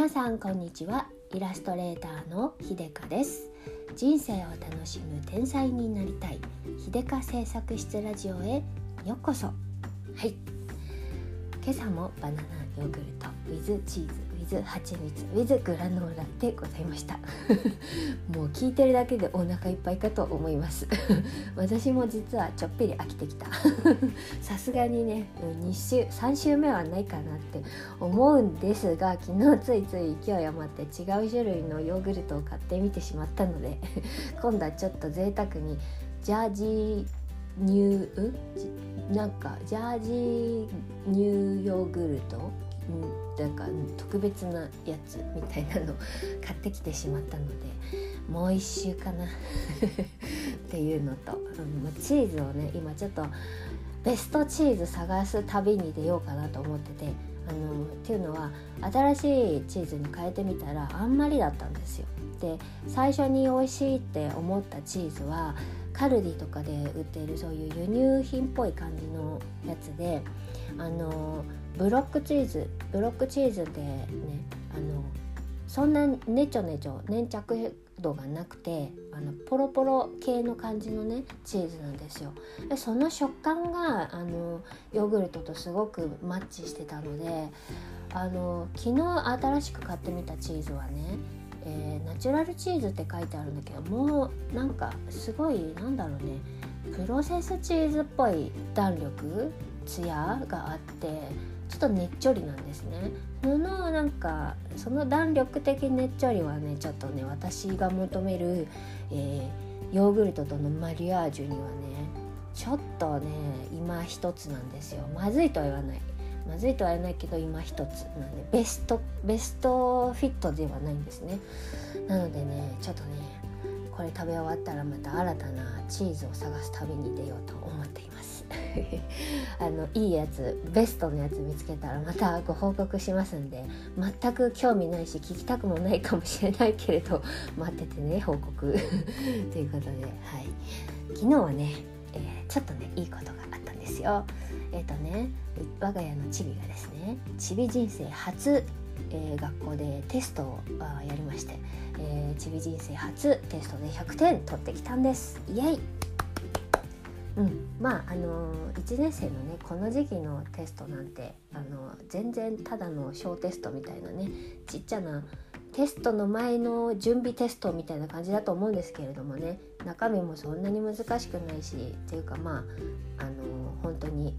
皆さんこんにちは。イラストレーターのひでかです。人生を楽しむ天才になりたい。ひでか製作室ラジオへようこそ。はい。今朝もバナナヨーグルト with チーズ水蜂蜜 with グラノーラでございました。もう聞いてるだけでお腹いっぱいかと思います。私も実はちょっぴり飽きてきた。さすがにね2週3週目はないかなって思うんですが昨日ついつい勢い余って違う種類のヨーグルトを買ってみてしまったので今度はちょっと贅沢にジャージー乳なんかジャージー乳ヨーグルト、なんか特別なやつみたいなの買ってきてしまったのでもう一週かな っていうのと、うん、チーズをね今ちょっとベストチーズ探す旅に出ようかなと思っててあのっていうのは新しいチーズに変えてみたらあんまりだったんですよ。で最初に美味しいって思ったチーズはカルディとかで売っているそういう輸入品っぽい感じのやつであのブロックチーズブロックチーズでねあのそんなねちょねちょ粘着度がなくてあのポロポロ系の感じのねチーズなんですよ。でその食感があのヨーグルトとすごくマッチしてたのであの昨日新しく買ってみたチーズはねえー、ナチュラルチーズって書いてあるんだけどもうなんかすごいなんだろうねプロセスチーズっぽい弾力ツヤがあってちょっとねっちょりなんですね。そのなんかその弾力的ねっちょりはねちょっとね私が求める、えー、ヨーグルトとのマリアージュにはねちょっとね今一つなんですよ。まずいとは言わない。まずいとは言えないけど今一つなんでベストベストフィットではないんですね。なのでねちょっとねこれ食べ終わったらまた新たなチーズを探す旅に出ようと思います。あのいいやつベストのやつ見つけたらまたご報告しますんで全く興味ないし聞きたくもないかもしれないけれど待っててね 報告。ということではい。昨日はね、えー、ちょっとねいいことがあったんですよ。えっ、ー、とね我が家のチビがですねチビ人生初、えー、学校でテストをやりまして、えー、チビ人生初テストで100点取ってきたんです。イエイ。うん、まああの1年生のねこの時期のテストなんてあの全然ただの小テストみたいなねちっちゃなテストの前の準備テストみたいな感じだと思うんですけれどもね中身もそんなに難しくないしっていうかまああの本当に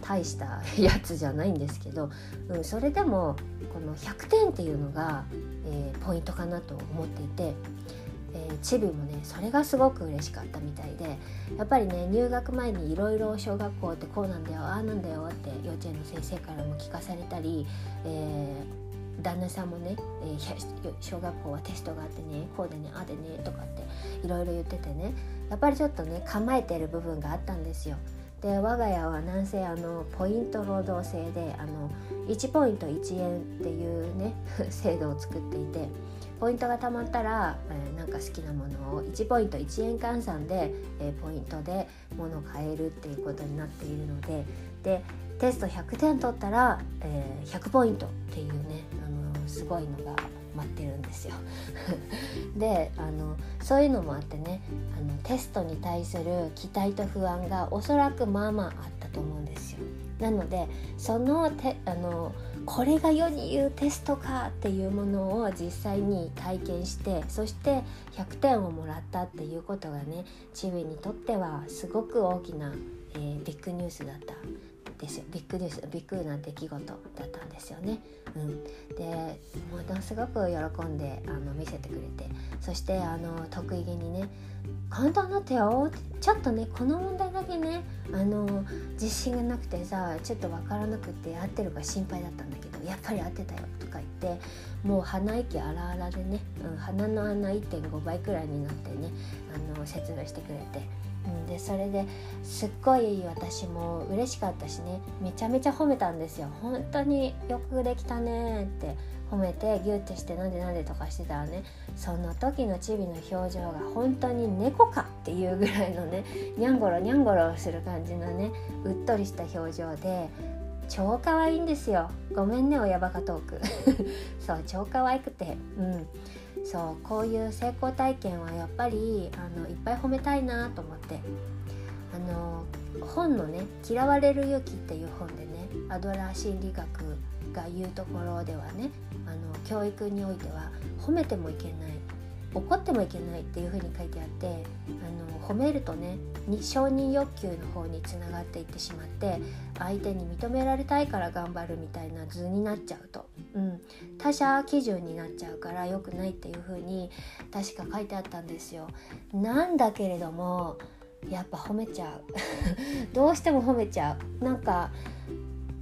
大したやつじゃないんですけど、うん、それでもこの100点っていうのが、えー、ポイントかなと思っていて。チビもねそれがすごく嬉しかったみたいでやっぱりね入学前にいろいろ小学校ってこうなんだよああなんだよって幼稚園の先生からも聞かされたり、えー旦那さんもね、えー、小学校はテストがあってねこうでねあでねとかっていろいろ言っててねやっぱりちょっとね構えてる部分があったんですよ。で我が家はなんせあのポイント労働制であの1ポイント1円っていうね制度を作っていてポイントが貯まったら、えー、なんか好きなものを1ポイント1円換算で、えー、ポイントで物を買えるっていうことになっているのででテスト100点取ったら、えー、100ポイントっていうねあのすごいのが待ってるんですよ であのそういうのもあってねあのテストに対する期待と不安がおそらくまあまああったと思うんですよ。なのでそのてあのこれが世に言うテストかっていうものを実際に体験してそして100点をもらったっていうことがねチビにとってはすごく大きな、えー、ビッグニュースだった。ですよビッグですビッグな出来事だったんですよね。うん、でものすごく喜んであの見せてくれてそしてあの得意げにね「簡単だったよちょっとねこの問題だけねあの自信がなくてさちょっと分からなくて合ってるか心配だったんだけどやっぱり合ってたよ」とか言ってもう鼻息荒々でね、うん、鼻の穴1.5倍くらいになってねあの説明してくれて。うんでそれですっごい私も嬉しかったしね。めちゃめちゃ褒めたんですよ。本当によくできたねって褒めてギュッてしてなんでなんでとかしてたらね。その時のチビの表情が本当に猫かっていうぐらいのねにゃんごろにゃんごろする感じのねうっとりした表情で超可愛いんですよ。ごめんね親バカトーク。そう超可愛くて。うん。そうこういう成功体験はやっぱりあのいっぱい褒めたいなと思って。あの本のね「嫌われる勇気」っていう本でねアドラー心理学が言うところではねあの教育においては褒めてもいけない。怒ってもいけないっていうふうに書いてあってあの褒めるとね承認欲求の方につながっていってしまって相手に認められたいから頑張るみたいな図になっちゃうと、うん、他者基準になっちゃうから良くないっていうふうに確か書いてあったんですよ。なんだけれどもやっぱ褒めちゃう。どうしても褒めちゃう。なんか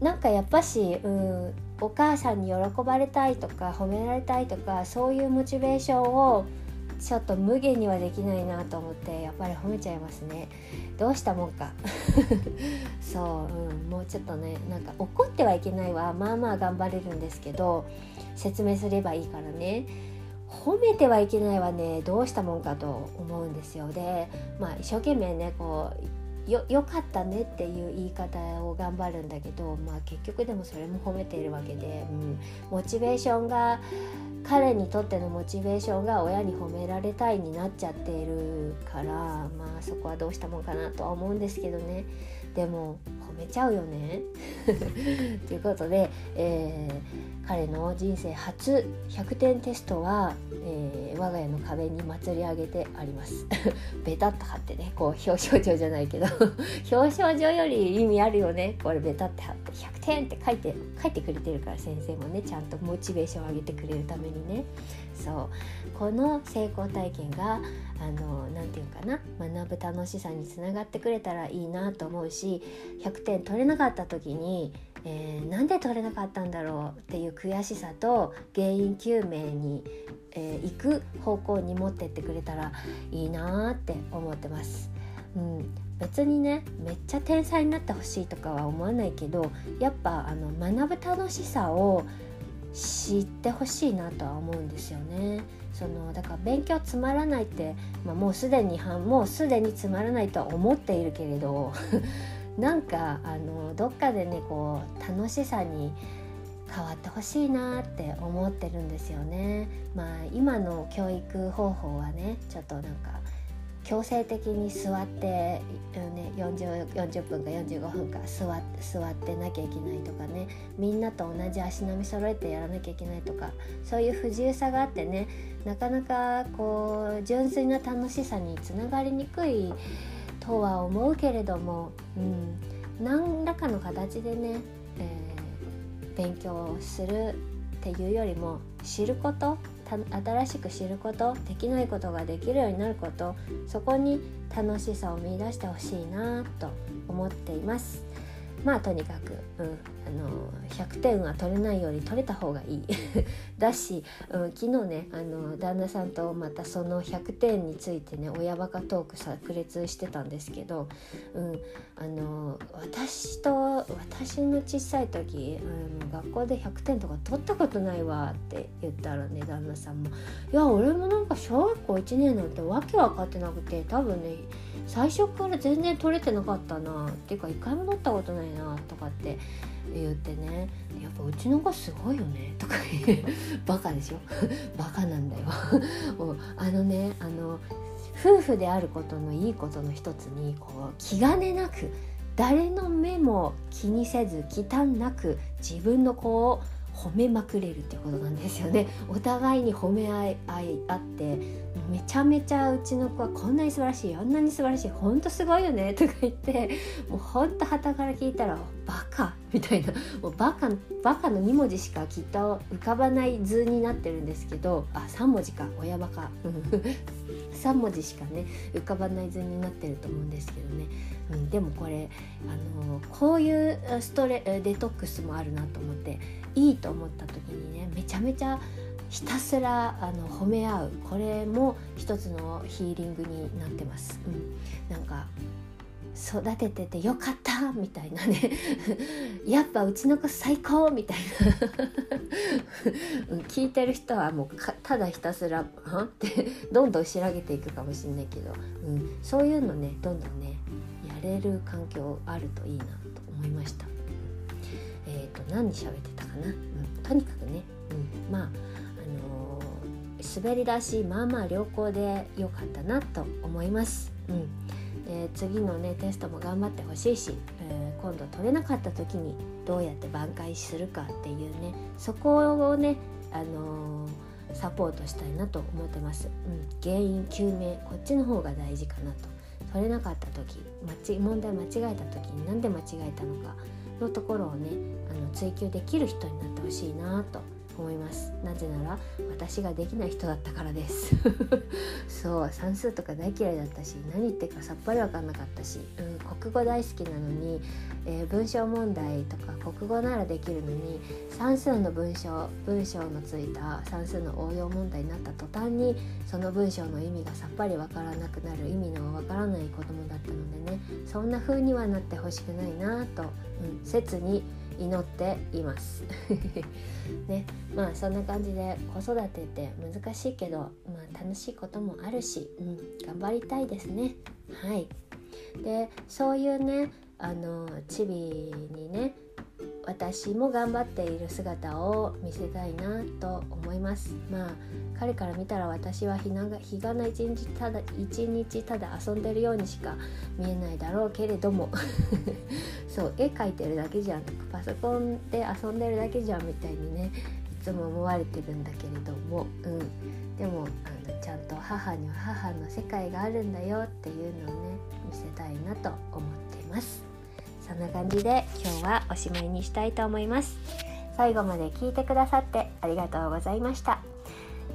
なんかやっぱし、うん、お母さんに喜ばれたいとか褒められたいとかそういうモチベーションをちょっと無限にはできないなと思ってやっぱり褒めちゃいますね。どうしたもんか。そう、うん、もうちょっとねなんか怒ってはいけないはまあまあ頑張れるんですけど説明すればいいからね。褒めてはいけないはね。どうしたもんかと思うんですよ。でまあ一生懸命ねこうよよかったねっていう言い方を頑張るんだけど、まあ、結局でもそれも褒めているわけで、うん、モチベーションが彼にとってのモチベーションが親に褒められたいになっちゃっているからまあそこはどうしたもんかなとは思うんですけどね。でも褒めちゃうよね。ということで、えー、彼の人生初100点テストは、えー、我が家の壁に祭り上げてあります。ベタっと貼ってねこう表彰状じゃないけど表彰状より意味あるよね。これベタって貼って100点って書いて書いてくれてるから先生もねちゃんとモチベーションを上げてくれるためにね。そう。この成功体験があのなて言うかな？学ぶ楽しさにつながってくれたらいいなと思うし100点取れなかった時に、えー、なんで取れなかったんだろうっていう悔しさと原因究明に、えー、行く方向に持ってってくれたらいいなって思ってます。うん、別にねめっちゃ天才になってほしいとかは思わないけどやっぱあの学ぶ楽しさを知ってほしいなとは思うんですよね。そのだから勉強つまらないって、まあ、もうすでにもうすでにつまらないとは思っているけれど なんかあのどっかでねこう楽しさに変わってほしいなって思ってるんですよね。まあ今の教育方法はねちょっとなんか強制的に座って、ね、40, 40分か45分か座って座ってなきゃいけないとかねみんなと同じ足並み揃えてやらなきゃいけないとかそういう不自由さがあってねなかなかこう純粋な楽しさにつながりにくいとは思うけれども、うん、何らかの形でね、えー、勉強するっていうよりも知ること新しく知ることできないことができるようになることそこに楽しさを見いだしてほしいなと思っています。まあとにかく、うん、あの100点は取れないより取れた方がいい。だし、うん、昨日ねあの旦那さんとまたその100点についてね親バカトーク炸裂してたんですけど、うん、あの私と私の小さい時あの学校で100点とか取ったことないわって言ったらね旦那さんも「いや俺もなんか小学校1年なんてわけ分かってなくて多分ね最初から全然取れてなかったな。っていうか一回も取ったことないなとかって言ってね。やっぱうちの子すごいよね。とか言バカでしょ。バカなんだよ。あのねあの夫婦であることのいいことの一つにこう気兼ねなく誰の目も気にせず忌憚なく自分の子を褒めまくれるってことなんですよね。お互いに褒め合い合い合ってめちゃめちゃうちの子はこんなに素晴らしいあんなに素晴らしいほんとすごいよねとか言ってもうほんとはたから聞いたらバカみたいな。もうバカバカの2文字しかきっと浮かばない図になってるんですけどあ3文字か。親バカ。3文字しかね浮かばない図になってると思うんですけどね、うん、でもこれあのこういうストレデトックスもあるなと思っていいと思った時にねめちゃめちゃひたすらあの褒め合う。これも一つのヒーリングになってます。うん、なんか育てててよかったみたいなね やっぱうちの子最高みたいな 聞いてる人はもうただひたすら「は?」ってどんどん仕上げていくかもしれないけど、うん、そういうのねどんどんねやれる環境あるといいなと思いました。えっと何喋ってたかな、うん、とにかくね、うん、まああのー、滑り出しまあまあ良好で良かったなと思います。うんで次のねテストも頑張ってほしいし、えー、今度取れなかった時にどうやって挽回するかっていうねそこをね、あのー、サポートしたいなと思ってます、うん、原因究明こっちの方が大事かなと。取れなかった時問題間違えた時に何で間違えたのかのところをねあの追求できる人になってほしいなと思います。なぜなら私ができない人だったからです。そう算数とか大嫌いだったし何言ってるかさっぱり分かんなかったし、うん、国語大好きなのに、えー、文章問題とか国語ならできるのに算数の文章文章のついた算数の応用問題になった途端にその文章の意味がさっぱり分からなくなる意味のわからない子供だったのでねそんな風にはなってほしくないなと、うん、切に祈っています。ねまあそんな感じで子育てって難しいけど、まあ、楽しいこともあるし、うん、頑張りたいですね。はい。でそういうねあのチビにね私も頑張っている姿を見せたいなと思います。まあ彼から見たら私は日が日がな一日ただ一日ただ遊んでるようにしか見えないだろうけれども。そう絵描いてるだけじゃん。パソコンで遊んでるだけじゃんみたいにねいつも思われてるんだけれども、うん、でもあのちゃんと母には母の世界があるんだよっていうのをね見せたいなと思っています。そんな感じで今日はおしまいにしたいと思います。最後まで聞いてくださってありがとうございました。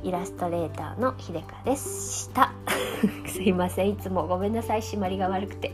イラストレーターの秀香でした。すいません。いつもごめんなさい。締まりが悪くて。